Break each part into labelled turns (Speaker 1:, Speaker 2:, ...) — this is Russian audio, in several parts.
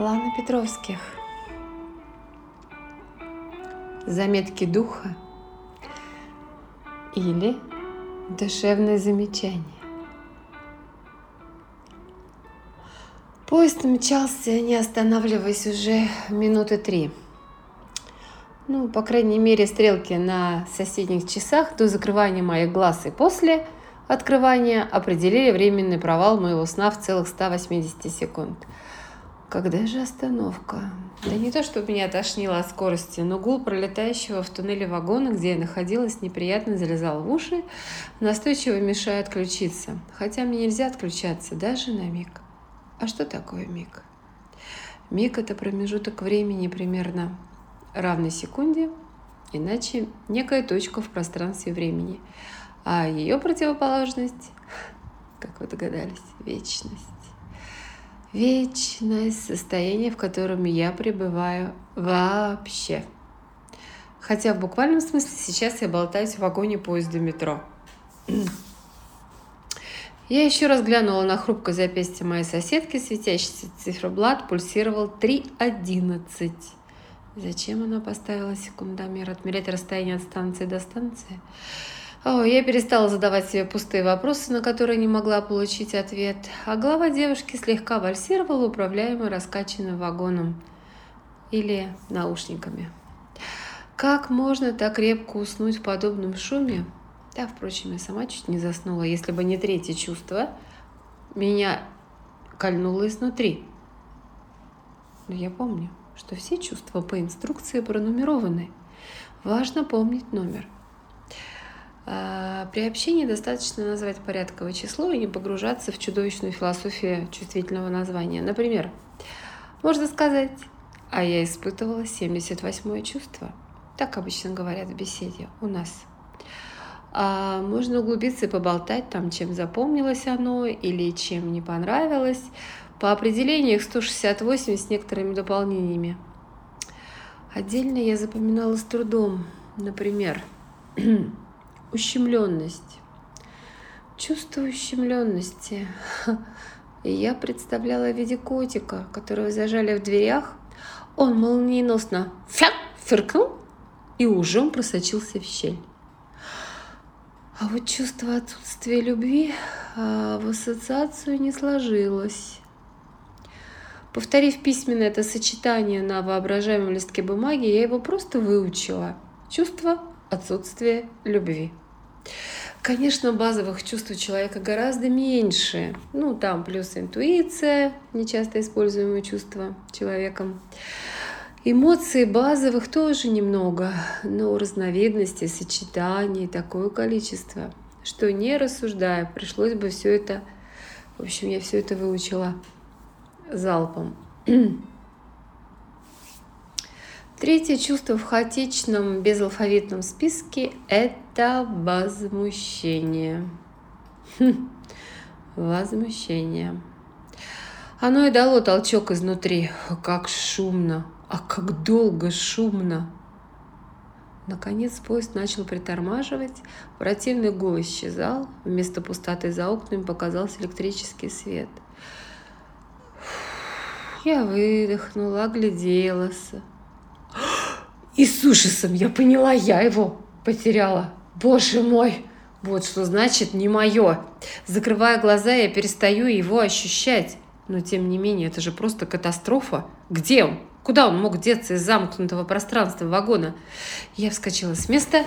Speaker 1: Лана Петровских. Заметки духа или душевное замечание. Поезд мчался, не останавливаясь уже минуты три. Ну, по крайней мере, стрелки на соседних часах до закрывания моих глаз и после открывания определили временный провал моего сна в целых 180 секунд – когда же остановка? Да не то, чтобы меня тошнило от скорости, но гул пролетающего в туннеле вагона, где я находилась, неприятно залезал в уши, настойчиво мешая отключиться. Хотя мне нельзя отключаться даже на миг. А что такое миг? Миг – это промежуток времени примерно равной секунде, иначе некая точка в пространстве времени. А ее противоположность, как вы догадались, вечность вечное состояние, в котором я пребываю вообще. Хотя в буквальном смысле сейчас я болтаюсь в вагоне поезда метро. Я еще раз глянула на хрупкое запястье моей соседки, светящийся циферблат пульсировал 3.11. Зачем она поставила секундомер отмерять расстояние от станции до станции? Я перестала задавать себе пустые вопросы, на которые не могла получить ответ, а голова девушки слегка вальсировала, управляемой раскачанным вагоном или наушниками. Как можно так крепко уснуть в подобном шуме? Да, впрочем, я сама чуть не заснула, если бы не третье чувство. Меня кольнуло изнутри. Но я помню, что все чувства по инструкции пронумерованы. Важно помнить номер – при общении достаточно назвать порядковое число и не погружаться в чудовищную философию чувствительного названия. Например, можно сказать, а я испытывала 78 чувство. Так обычно говорят в беседе у нас. А можно углубиться и поболтать там, чем запомнилось оно или чем не понравилось. По определению их 168 с некоторыми дополнениями. Отдельно я запоминала с трудом. Например, ущемленность. Чувство ущемленности. И я представляла в виде котика, которого зажали в дверях. Он молниеносно фяк, фыркнул и ужом просочился в щель. А вот чувство отсутствия любви а, в ассоциацию не сложилось. Повторив письменно это сочетание на воображаемом листке бумаги, я его просто выучила. Чувство отсутствия любви. Конечно, базовых чувств у человека гораздо меньше. Ну, там плюс интуиция, нечасто используемое чувство человеком. Эмоций базовых тоже немного, но разновидностей, сочетаний такое количество, что не рассуждая, пришлось бы все это, в общем, я все это выучила залпом. Третье чувство в хаотичном безалфавитном списке – это возмущение. Хм, возмущение. Оно и дало толчок изнутри. Как шумно, а как долго шумно. Наконец поезд начал притормаживать, противный гул исчезал, вместо пустоты за окнами показался электрический свет. Я выдохнула, огляделась. И с ужасом я поняла, я его потеряла. Боже мой! Вот что значит не мое. Закрывая глаза, я перестаю его ощущать. Но тем не менее, это же просто катастрофа. Где он? Куда он мог деться из замкнутого пространства вагона? Я вскочила с места,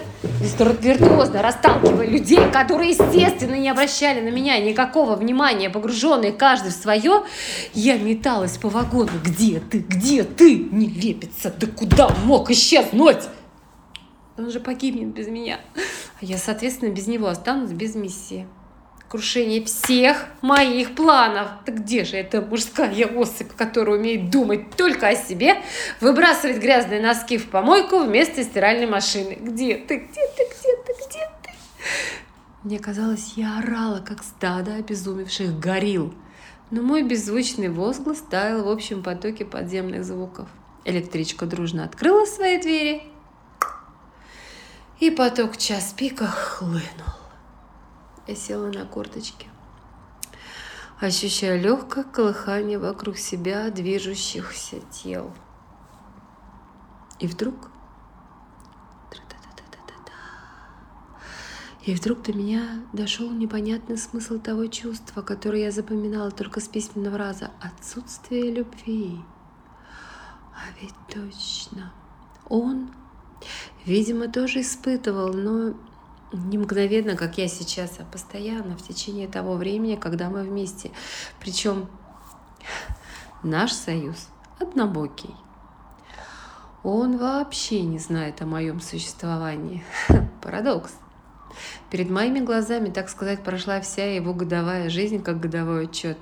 Speaker 1: виртуозно расталкивая людей, которые, естественно, не обращали на меня никакого внимания, погруженные каждый в свое. Я металась по вагону. Где ты? Где ты? Не лепится. Да куда он мог исчезнуть? Он же погибнет без меня. А я, соответственно, без него останусь без миссии крушение всех моих планов. Так где же эта мужская особь, которая умеет думать только о себе, выбрасывать грязные носки в помойку вместо стиральной машины? Где ты, где ты, где ты, где ты? Мне казалось, я орала, как стадо обезумевших горил. Но мой беззвучный возглас таял в общем потоке подземных звуков. Электричка дружно открыла свои двери, и поток час пика хлынул. Я села на корточки. ощущая легкое колыхание вокруг себя движущихся тел. И вдруг И вдруг до меня дошел непонятный смысл того чувства, которое я запоминала только с письменного раза. Отсутствие любви. А ведь точно. Он, видимо, тоже испытывал, но не мгновенно, как я сейчас, а постоянно в течение того времени, когда мы вместе. Причем наш союз однобокий. Он вообще не знает о моем существовании. Парадокс. Перед моими глазами, так сказать, прошла вся его годовая жизнь, как годовой отчет.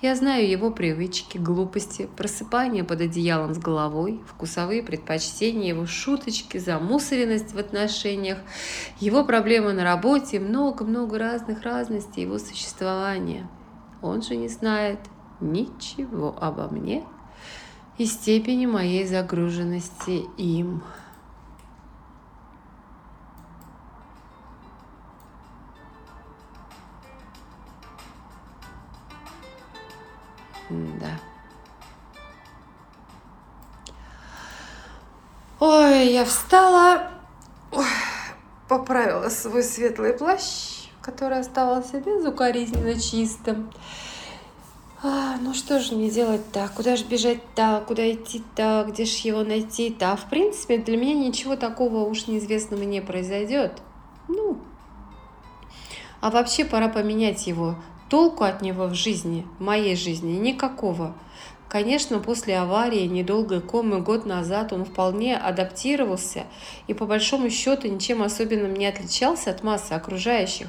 Speaker 1: Я знаю его привычки, глупости, просыпание под одеялом с головой, вкусовые предпочтения, его шуточки, замусоренность в отношениях, его проблемы на работе, много-много разных разностей его существования. Он же не знает ничего обо мне и степени моей загруженности им. Да. Ой, я встала, ой, поправила свой светлый плащ, который оставался безукоризненно чистым. А, ну что же мне делать так? Куда же бежать так? Куда идти так? Где же его найти так? А в принципе, для меня ничего такого уж неизвестного не произойдет. Ну, а вообще пора поменять его Толку от него в жизни, в моей жизни, никакого. Конечно, после аварии, недолгой комы год назад он вполне адаптировался и по большому счету ничем особенным не отличался от массы окружающих.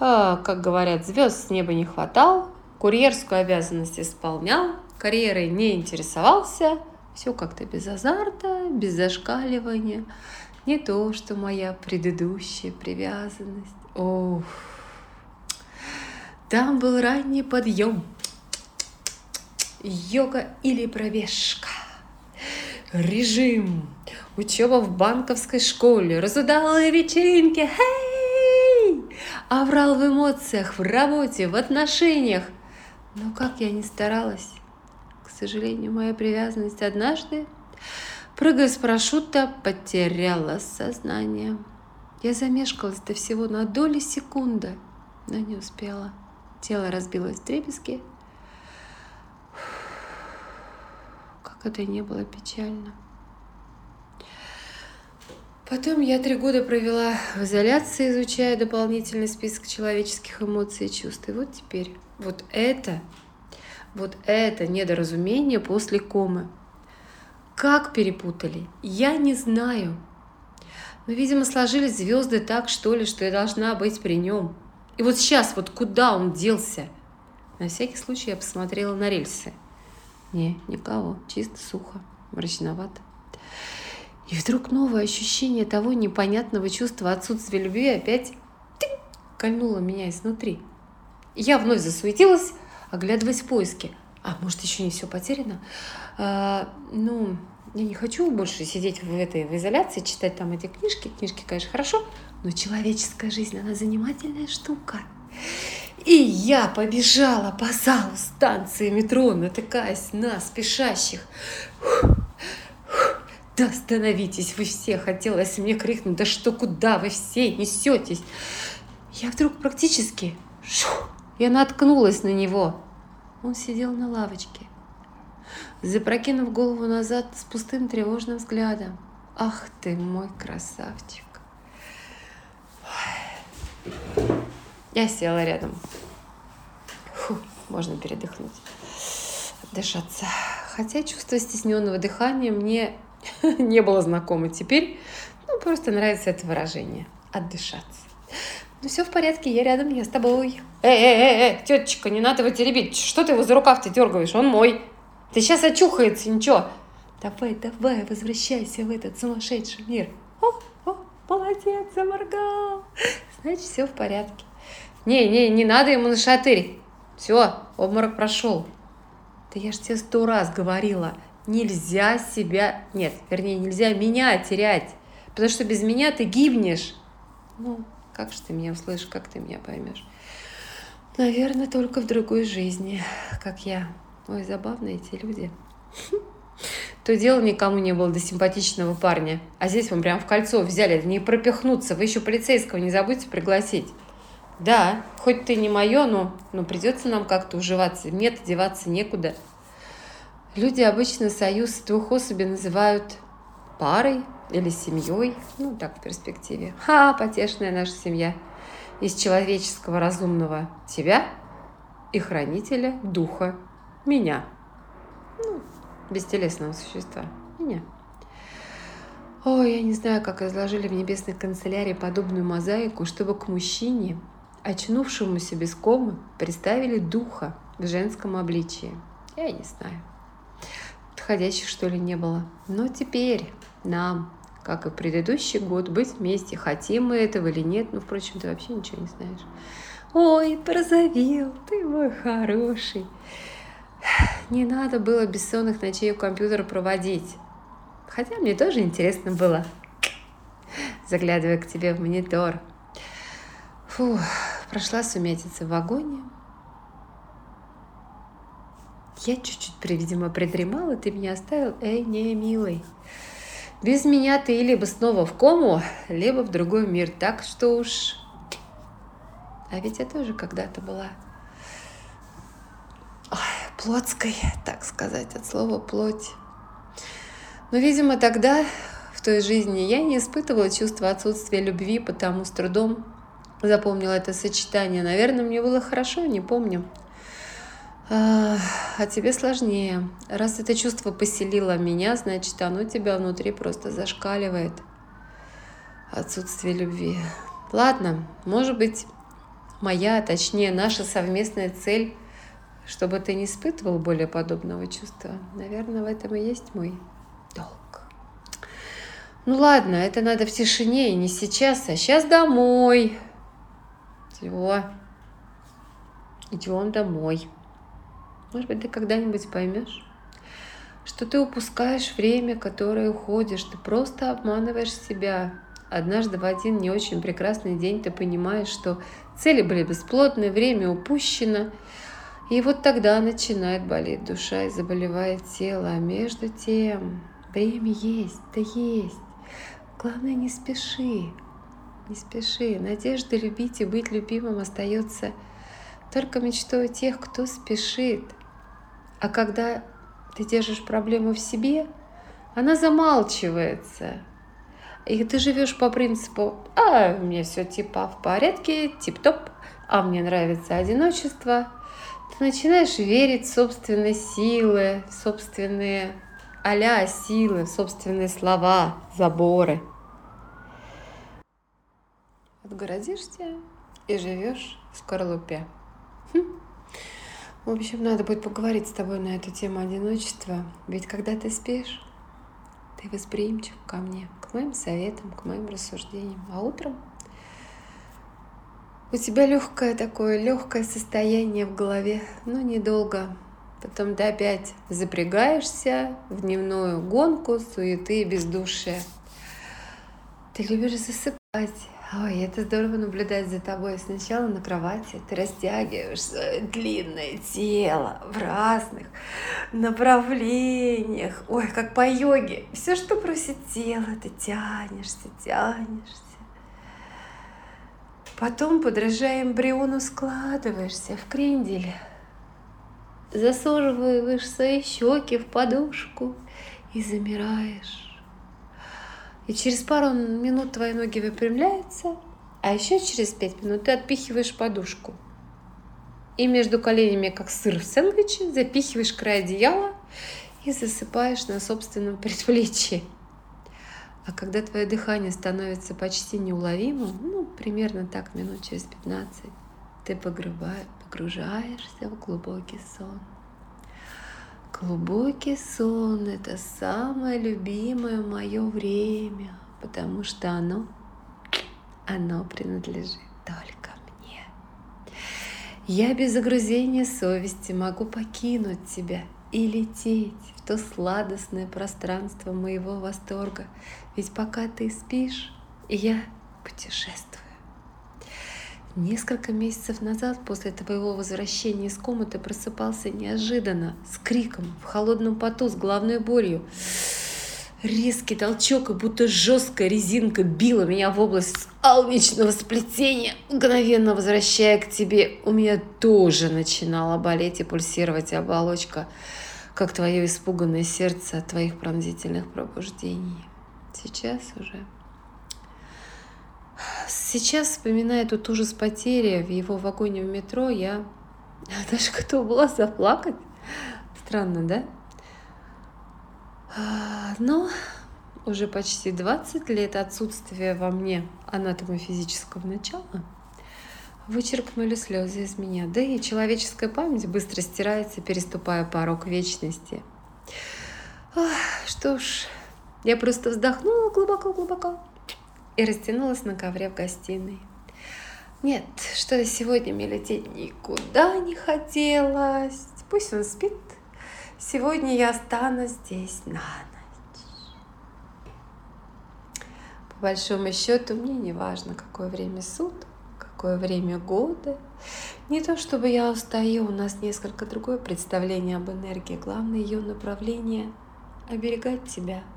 Speaker 1: А, как говорят, звезд с неба не хватал, курьерскую обязанность исполнял, карьерой не интересовался, все как-то без азарта, без зашкаливания. Не то, что моя предыдущая привязанность. Ох. Там был ранний подъем, йога или пробежка, режим, учеба в банковской школе, разудалые вечеринки, хей! Аврал в эмоциях, в работе, в отношениях. Но как я ни старалась, к сожалению, моя привязанность однажды, прыгая с парашюта, потеряла сознание. Я замешкалась до всего на доли секунды, но не успела. Тело разбилось в дребезги. Как это не было печально. Потом я три года провела в изоляции, изучая дополнительный список человеческих эмоций и чувств. И вот теперь вот это, вот это недоразумение после комы. Как перепутали, я не знаю. Но, видимо, сложились звезды так, что ли, что я должна быть при нем. И вот сейчас, вот куда он делся? На всякий случай я посмотрела на рельсы. Не, никого, чисто сухо, мрачновато. И вдруг новое ощущение того непонятного чувства отсутствия любви опять тынь, кольнуло меня изнутри. я вновь засуетилась, оглядываясь в поиске. А может, еще не все потеряно? А, ну, я не хочу больше сидеть в этой в изоляции, читать там эти книжки. Книжки, конечно, хорошо, но человеческая жизнь, она занимательная штука. И я побежала по залу станции метро, натыкаясь на спешащих. Да остановитесь вы все, хотелось мне крикнуть, да что, куда вы все несетесь? Я вдруг практически, я наткнулась на него. Он сидел на лавочке, запрокинув голову назад с пустым тревожным взглядом. Ах ты мой красавчик! Я села рядом. Фу, можно передохнуть, отдышаться. Хотя чувство стесненного дыхания мне не было знакомо теперь. Ну, просто нравится это выражение. Отдышаться. Ну, все в порядке, я рядом, я с тобой. Эй, эй, эй, эй, тетечка, не надо его теребить. Что ты его за рукав-то дергаешь? Он мой. Ты сейчас очухается, ничего. Давай, давай, возвращайся в этот сумасшедший мир. О, о, заморгал. Значит, все в порядке. Не, не, не надо ему на шатырь. Все, обморок прошел. Да я ж тебе сто раз говорила, нельзя себя, нет, вернее, нельзя меня терять, потому что без меня ты гибнешь. Ну, как же ты меня услышишь, как ты меня поймешь? Наверное, только в другой жизни, как я. Ой, забавные эти люди. То дело никому не было до симпатичного парня. А здесь вам прям в кольцо взяли, не пропихнуться. Вы еще полицейского не забудьте пригласить. Да, хоть ты не мое, но, но придется нам как-то уживаться. Нет, деваться некуда. Люди обычно союз двух особей называют парой или семьей. Ну, так в перспективе. Ха, потешная наша семья. Из человеческого разумного тебя и хранителя духа меня. Ну, бестелесного существа. Меня. Ой, я не знаю, как изложили в небесной канцелярии подобную мозаику, чтобы к мужчине, очнувшемуся без комы, представили духа в женском обличии. Я не знаю. Подходящих, что ли, не было. Но теперь нам, как и предыдущий год, быть вместе. Хотим мы этого или нет. Ну, впрочем, ты вообще ничего не знаешь. Ой, порозовел, ты мой хороший. Не надо было бессонных ночей у компьютера проводить. Хотя мне тоже интересно было, заглядывая к тебе в монитор. Фу, прошла сумятица в вагоне. Я чуть-чуть, видимо, придремала, ты меня оставил. Эй, не, милый. Без меня ты либо снова в кому, либо в другой мир. Так что уж... А ведь я тоже когда-то была плотской, так сказать, от слова плоть. Но, видимо, тогда, в той жизни, я не испытывала чувство отсутствия любви, потому с трудом запомнила это сочетание. Наверное, мне было хорошо, не помню. А, а тебе сложнее. Раз это чувство поселило меня, значит, оно тебя внутри просто зашкаливает. Отсутствие любви. Ладно, может быть, моя, точнее, наша совместная цель – чтобы ты не испытывал более подобного чувства. Наверное, в этом и есть мой долг. Ну ладно, это надо в тишине и не сейчас, а сейчас домой. Все. Идем домой. Может быть, ты когда-нибудь поймешь, что ты упускаешь время, которое уходишь, ты просто обманываешь себя. Однажды в один не очень прекрасный день ты понимаешь, что цели были бесплодны, время упущено, и вот тогда начинает болеть душа и заболевает тело. А между тем время есть, да есть. Главное, не спеши, не спеши. Надежда любить и быть любимым остается только мечтой тех, кто спешит. А когда ты держишь проблему в себе, она замалчивается. И ты живешь по принципу, а, у меня все типа в порядке, тип-топ, а мне нравится одиночество – ты начинаешь верить в собственные силы, в собственные а силы, в собственные слова, заборы. Отгородишься и живешь в скорлупе. Хм. В общем, надо будет поговорить с тобой на эту тему одиночества. Ведь когда ты спишь, ты восприимчив ко мне, к моим советам, к моим рассуждениям. А утром у тебя легкое такое, легкое состояние в голове, но недолго. Потом ты опять запрягаешься в дневную гонку, суеты и бездушие. Ты любишь засыпать. Ой, это здорово наблюдать за тобой. Сначала на кровати ты растягиваешь свое длинное тело в разных направлениях. Ой, как по йоге. Все, что просит тело, ты тянешься, тянешься. Потом, подражая эмбриону, складываешься в крендель. Засуживаешь свои щеки в подушку и замираешь. И через пару минут твои ноги выпрямляются, а еще через пять минут ты отпихиваешь подушку. И между коленями, как сыр в сэндвиче, запихиваешь край одеяла и засыпаешь на собственном предплечье. А когда твое дыхание становится почти неуловимым, ну, примерно так минут через 15, ты погружаешься в глубокий сон. Глубокий сон – это самое любимое мое время, потому что оно, оно принадлежит только мне. Я без загрузения совести могу покинуть тебя и лететь в то сладостное пространство моего восторга, ведь пока ты спишь, я путешествую. Несколько месяцев назад, после твоего возвращения из комы, ты просыпался неожиданно, с криком, в холодном поту, с головной болью. Резкий толчок, и будто жесткая резинка била меня в область алмичного сплетения, мгновенно возвращая к тебе. У меня тоже начинала болеть и пульсировать оболочка, как твое испуганное сердце от твоих пронзительных пробуждений. Сейчас уже Сейчас, вспоминая этот ужас потери в его вагоне в метро, я даже готова была заплакать. Странно, да? А, но уже почти 20 лет отсутствия во мне анатомофизического начала вычеркнули слезы из меня. Да и человеческая память быстро стирается, переступая порог вечности. Что ж, я просто вздохнула глубоко-глубоко и растянулась на ковре в гостиной. Нет, что-то сегодня мне лететь никуда не хотелось. Пусть он спит. Сегодня я останусь здесь на ночь. По большому счету, мне не важно, какое время суток, какое время года. Не то чтобы я устаю, у нас несколько другое представление об энергии. Главное ее направление – оберегать тебя –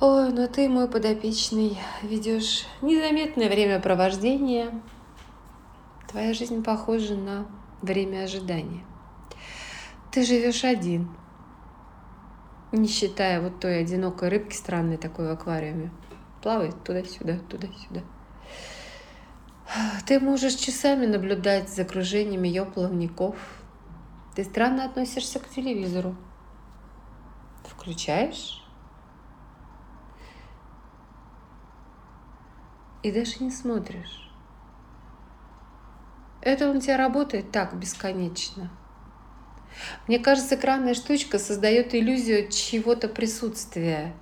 Speaker 1: Ой, но ты, мой подопечный, ведешь незаметное времяпровождение. Твоя жизнь похожа на время ожидания. Ты живешь один, не считая вот той одинокой рыбки странной такой в аквариуме. Плавает туда-сюда, туда-сюда. Ты можешь часами наблюдать за окружениями ее плавников. Ты странно относишься к телевизору. Включаешь и даже не смотришь. Это он тебя работает так бесконечно. Мне кажется, экранная штучка создает иллюзию чего-то присутствия.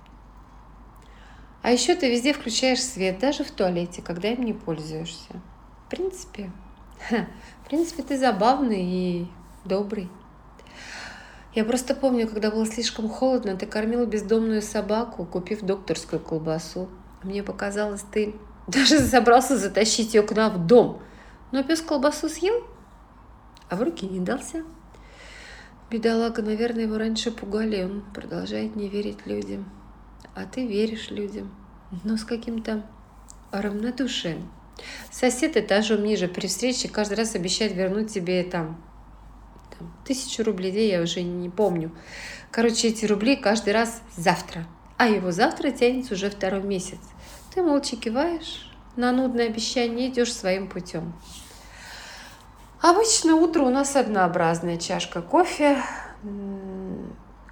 Speaker 1: А еще ты везде включаешь свет, даже в туалете, когда им не пользуешься. В принципе, в принципе, ты забавный и добрый. Я просто помню, когда было слишком холодно, ты кормила бездомную собаку, купив докторскую колбасу. Мне показалось, ты даже собрался затащить ее к нам в дом. Но пес колбасу съел, а в руки не дался. Бедолага, наверное, его раньше пугали, он продолжает не верить людям. А ты веришь людям, но с каким-то равнодушием. Сосед этажом ниже при встрече каждый раз обещает вернуть тебе там, там тысячу рублей, я уже не помню. Короче, эти рубли каждый раз завтра. А его завтра тянется уже второй месяц. Ты молча киваешь, на нудное обещание идешь своим путем. Обычно утро у нас однообразная чашка кофе.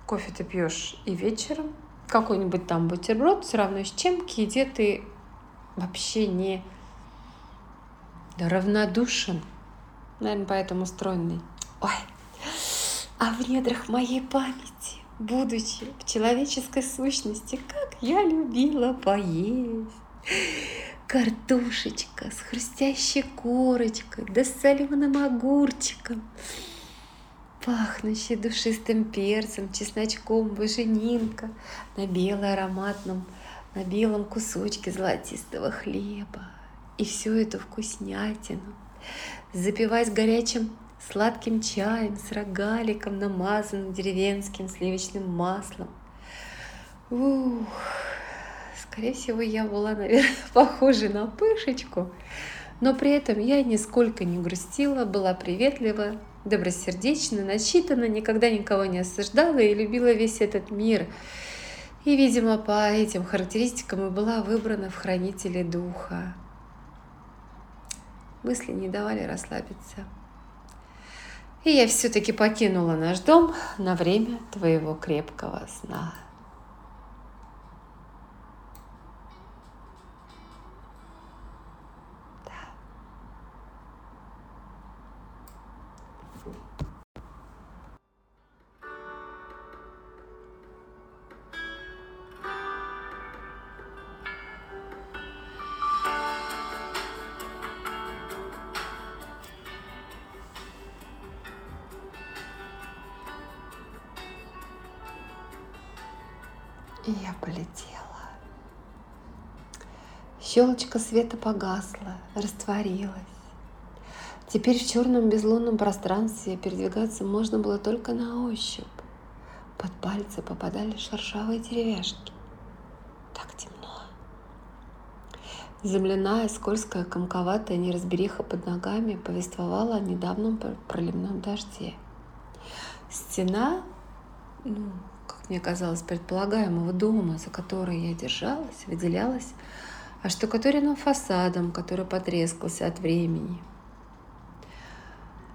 Speaker 1: Кофе ты пьешь и вечером. Какой-нибудь там бутерброд, все равно с чем к еде ты вообще не равнодушен. Наверное, поэтому стройный. Ой, а в недрах моей памяти будучи в человеческой сущности, как я любила поесть. Картошечка с хрустящей корочкой, да с соленым огурчиком, пахнущий душистым перцем, чесночком, буженинка на белом ароматном, на белом кусочке золотистого хлеба. И всю эту вкуснятину запивать горячим сладким чаем с рогаликом, намазанным деревенским сливочным маслом. Ух, скорее всего, я была, наверное, похожа на пышечку, но при этом я нисколько не грустила, была приветлива, добросердечна, начитана, никогда никого не осуждала и любила весь этот мир. И, видимо, по этим характеристикам и была выбрана в хранителе духа. Мысли не давали расслабиться. И я все-таки покинула наш дом на время твоего крепкого сна. И я полетела. Щелочка света погасла, растворилась. Теперь в черном безлунном пространстве передвигаться можно было только на ощупь. Под пальцы попадали шершавые деревяшки. Так темно. Земляная, скользкая, комковатая неразбериха под ногами повествовала о недавнем проливном дожде. Стена, ну, как мне казалось, предполагаемого дома, за который я держалась, выделялась оштукатуренным фасадом, который потрескался от времени.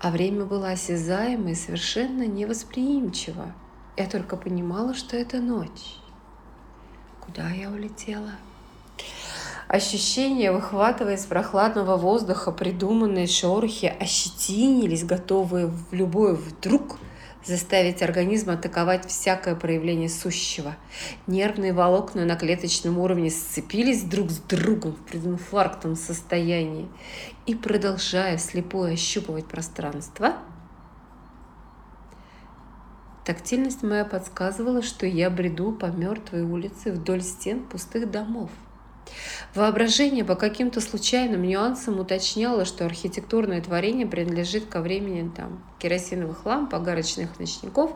Speaker 1: А время было осязаемо и совершенно невосприимчиво – я только понимала, что это ночь. Куда я улетела? Ощущения, выхватывая из прохладного воздуха придуманные шорохи, ощетинились, готовые в любой вдруг заставить организм атаковать всякое проявление сущего. Нервные волокна на клеточном уровне сцепились друг с другом в прединфарктном состоянии и, продолжая слепое ощупывать пространство, Тактильность моя подсказывала, что я бреду по мертвой улице вдоль стен пустых домов. Воображение по каким-то случайным нюансам уточняло, что архитектурное творение принадлежит ко времени там, керосиновых ламп, огарочных ночников,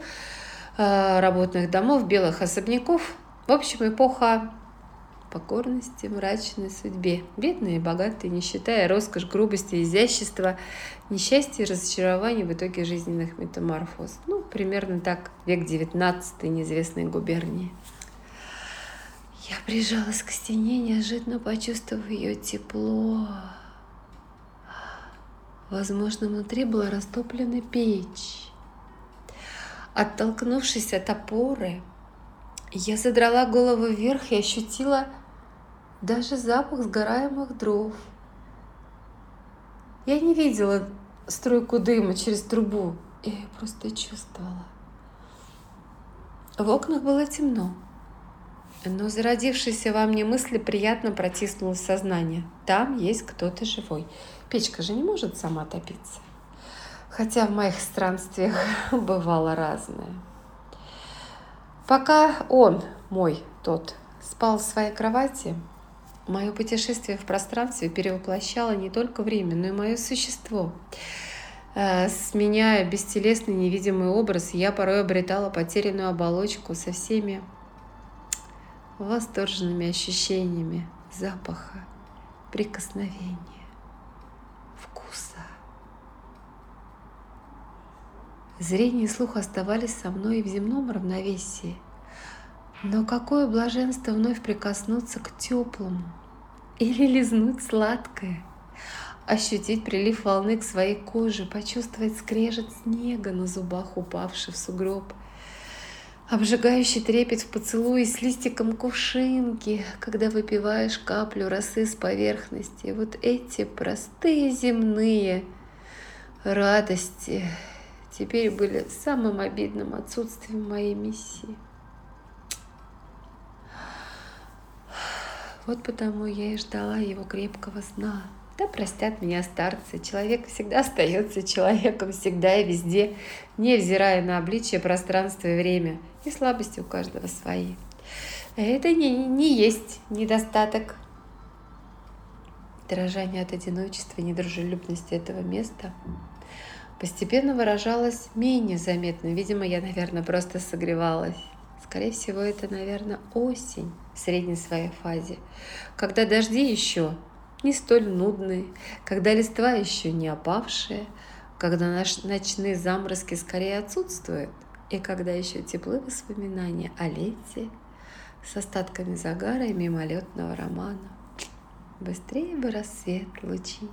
Speaker 1: э, работных домов, белых особняков. В общем, эпоха покорности мрачной судьбе. Бедные и богатые, не считая роскошь, грубости, изящества, несчастья и разочарования в итоге жизненных метаморфоз. Ну, примерно так век XIX неизвестной губернии. Я прижалась к стене, неожиданно почувствовав ее тепло. Возможно, внутри была растоплена печь. Оттолкнувшись от опоры, я задрала голову вверх и ощутила даже запах сгораемых дров. Я не видела струйку дыма через трубу, я ее просто чувствовала. В окнах было темно, но зародившиеся во мне мысли приятно протиснулось в сознание. Там есть кто-то живой. Печка же не может сама топиться. Хотя в моих странствиях бывало разное. Пока он, мой тот, спал в своей кровати, Мое путешествие в пространстве перевоплощало не только время, но и мое существо. Э, сменяя бестелесный невидимый образ, я порой обретала потерянную оболочку со всеми восторженными ощущениями запаха, прикосновения, вкуса. Зрение и слух оставались со мной и в земном равновесии. Но какое блаженство вновь прикоснуться к теплому, или лизнуть сладкое, ощутить прилив волны к своей коже, почувствовать скрежет снега на зубах, упавший в сугроб, обжигающий трепет в поцелуе с листиком кувшинки, когда выпиваешь каплю росы с поверхности. Вот эти простые земные радости теперь были самым обидным отсутствием моей миссии. Вот потому я и ждала его крепкого сна. Да простят меня старцы, человек всегда остается человеком, всегда и везде, невзирая на обличие, пространство и время. И слабости у каждого свои. Это не, не есть недостаток. Дрожание от одиночества и недружелюбности этого места постепенно выражалось менее заметно. Видимо, я, наверное, просто согревалась. Скорее всего, это, наверное, осень в средней своей фазе, когда дожди еще не столь нудные, когда листва еще не опавшие, когда наш ночные заморозки скорее отсутствуют, и когда еще теплы воспоминания о лете с остатками загара и мимолетного романа. Быстрее бы рассвет, лучи.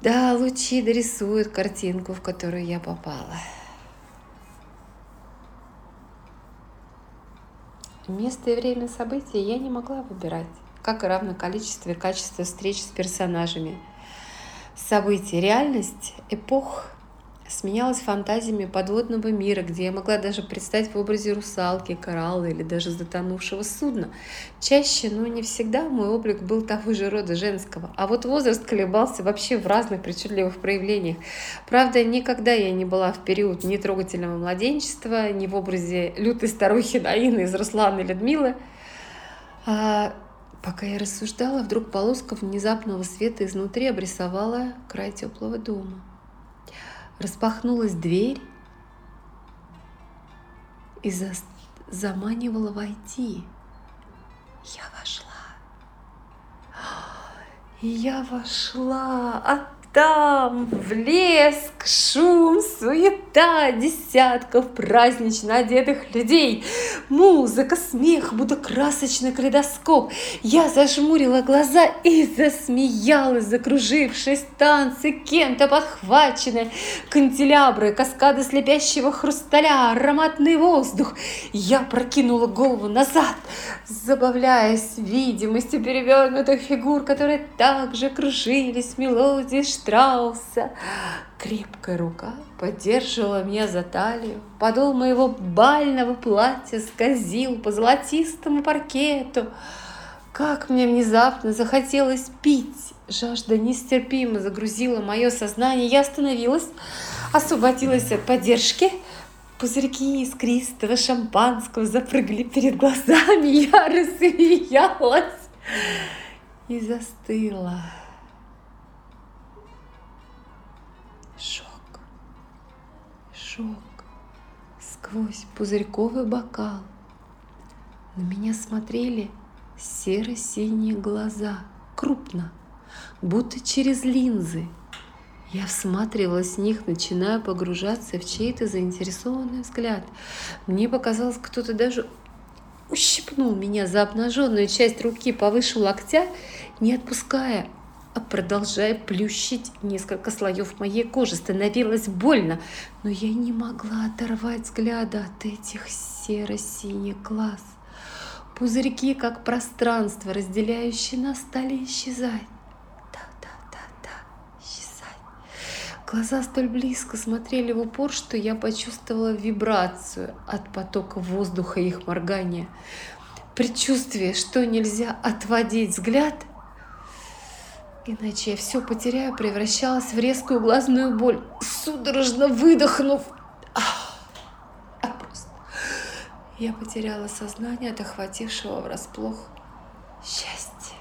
Speaker 1: Да, лучи дорисуют картинку, в которую я попала. Место и время событий я не могла выбирать, как и равно количество и качество встреч с персонажами. События, реальность, эпох сменялась фантазиями подводного мира, где я могла даже представить в образе русалки, коралла или даже затонувшего судна. Чаще, но не всегда мой облик был того же рода женского, а вот возраст колебался вообще в разных причудливых проявлениях. Правда, никогда я не была в период нетрогательного младенчества, ни в образе лютой старухи Наины из Руслана и Людмилы. Пока я рассуждала, вдруг полоска внезапного света изнутри обрисовала край теплого дома. Распахнулась дверь и за... заманивала войти. Я вошла. Я вошла, а там блеск, шум, суета десятков празднично одетых людей, музыка, смех, будто красочный калейдоскоп. Я зажмурила глаза и засмеялась, закружившись танцы, кем-то подхваченные, канделябры, каскады слепящего хрусталя, ароматный воздух. Я прокинула голову назад, забавляясь видимостью перевернутых фигур, которые также кружились мелодии Штрауса. Крепкая рука поддерживала меня за талию. Подол моего бального платья скользил по золотистому паркету. Как мне внезапно захотелось пить. Жажда нестерпимо загрузила мое сознание. Я остановилась, освободилась от поддержки. Пузырьки искристого шампанского запрыгали перед глазами. Я рассмеялась и застыла. Шок. Сквозь пузырьковый бокал на меня смотрели серо-синие глаза, крупно, будто через линзы. Я всматривалась в них, начиная погружаться в чей-то заинтересованный взгляд. Мне показалось, кто-то даже ущипнул меня за обнаженную часть руки повыше локтя, не отпуская продолжая плющить несколько слоев моей кожи. Становилось больно, но я не могла оторвать взгляда от этих серо-синих глаз. Пузырьки, как пространство, разделяющее нас, стали исчезать. Да-да-да-да, исчезать. Глаза столь близко смотрели в упор, что я почувствовала вибрацию от потока воздуха и их моргания. Предчувствие, что нельзя отводить взгляд – Иначе я все потеряю, превращалась в резкую глазную боль, судорожно выдохнув. А просто я потеряла сознание от охватившего врасплох счастья.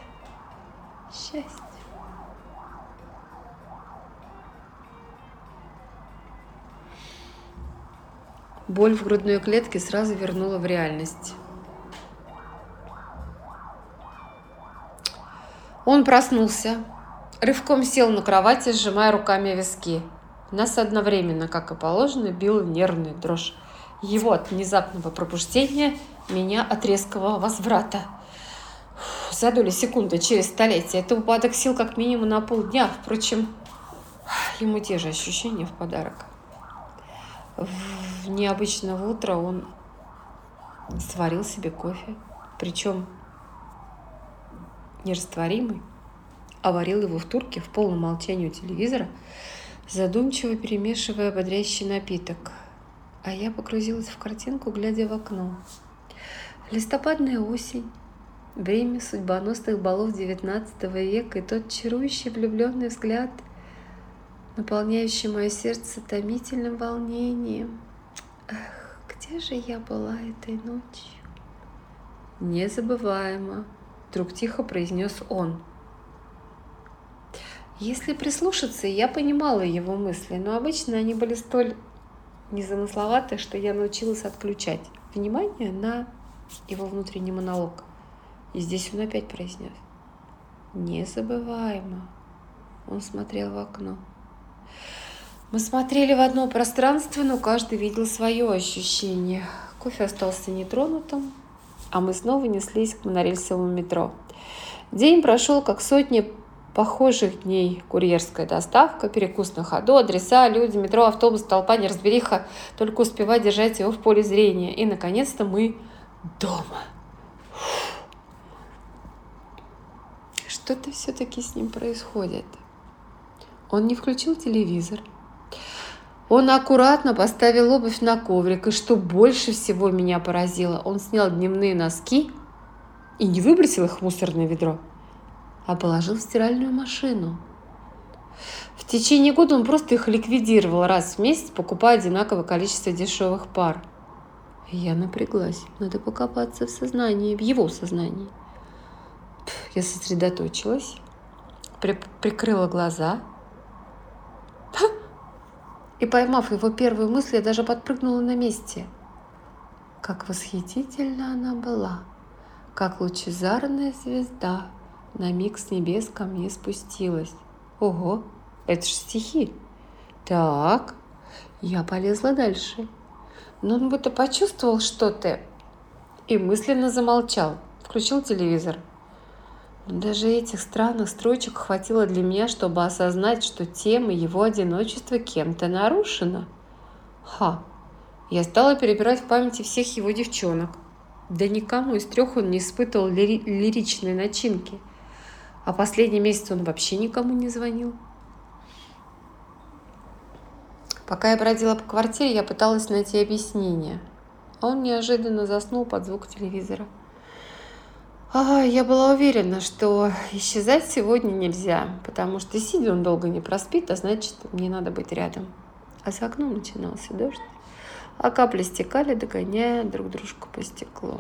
Speaker 1: Счастье. Боль в грудной клетке сразу вернула в реальность. Он проснулся, рывком сел на кровати, сжимая руками виски. Нас одновременно, как и положено, бил нервный дрожь. Его от внезапного пробуждения, меня от резкого возврата. За доли секунды через столетие. Это упадок сил как минимум на полдня. Впрочем, ему те же ощущения в подарок. В необычное утро он сварил себе кофе. Причем нерастворимый, а его в турке в полном молчании у телевизора, задумчиво перемешивая бодрящий напиток. А я погрузилась в картинку, глядя в окно. Листопадная осень, время судьбоносных балов XIX века и тот чарующий влюбленный взгляд, наполняющий мое сердце томительным волнением. Эх, где же я была этой ночью? Незабываемо вдруг тихо произнес он. Если прислушаться, я понимала его мысли, но обычно они были столь незамысловаты, что я научилась отключать внимание на его внутренний монолог. И здесь он опять произнес. Незабываемо. Он смотрел в окно. Мы смотрели в одно пространство, но каждый видел свое ощущение. Кофе остался нетронутым, а мы снова неслись к монорельсовому метро. День прошел как сотни похожих дней. Курьерская доставка, перекус на ходу, адреса, люди, метро, автобус, толпа, неразбериха. Только успевать держать его в поле зрения. И, наконец-то, мы дома. Что-то все-таки с ним происходит. Он не включил телевизор, он аккуратно поставил обувь на коврик, и что больше всего меня поразило, он снял дневные носки и не выбросил их в мусорное ведро, а положил в стиральную машину. В течение года он просто их ликвидировал раз в месяц, покупая одинаковое количество дешевых пар. Я напряглась. Надо покопаться в сознании, в его сознании. Я сосредоточилась, при, прикрыла глаза и, поймав его первую мысль, я даже подпрыгнула на месте. Как восхитительно она была, как лучезарная звезда на миг с небес ко мне спустилась. Ого, это ж стихи. Так, я полезла дальше. Но он будто почувствовал что-то и мысленно замолчал, включил телевизор. Даже этих странных строчек хватило для меня, чтобы осознать, что тема его одиночества кем-то нарушена. Ха! Я стала перебирать в памяти всех его девчонок. Да никому из трех он не испытывал лири- лиричной начинки. А последний месяц он вообще никому не звонил. Пока я бродила по квартире, я пыталась найти объяснение. А он неожиданно заснул под звук телевизора. А, я была уверена, что исчезать сегодня нельзя, потому что сидя он долго не проспит, а значит, мне надо быть рядом. А за окном начинался дождь, а капли стекали, догоняя друг дружку по стеклу.